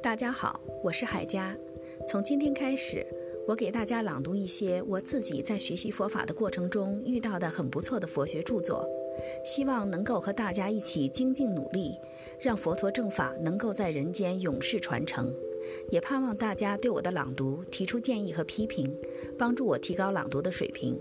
大家好我是海佳。从今天开始我给大家朗读一些我自己在学习佛法的过程中遇到的很不错的佛学著作。希望能够和大家一起精进努力让佛陀正法能够在人间永世传承。也盼望大家对我的朗读提出建议和批评帮助我提高朗读的水平。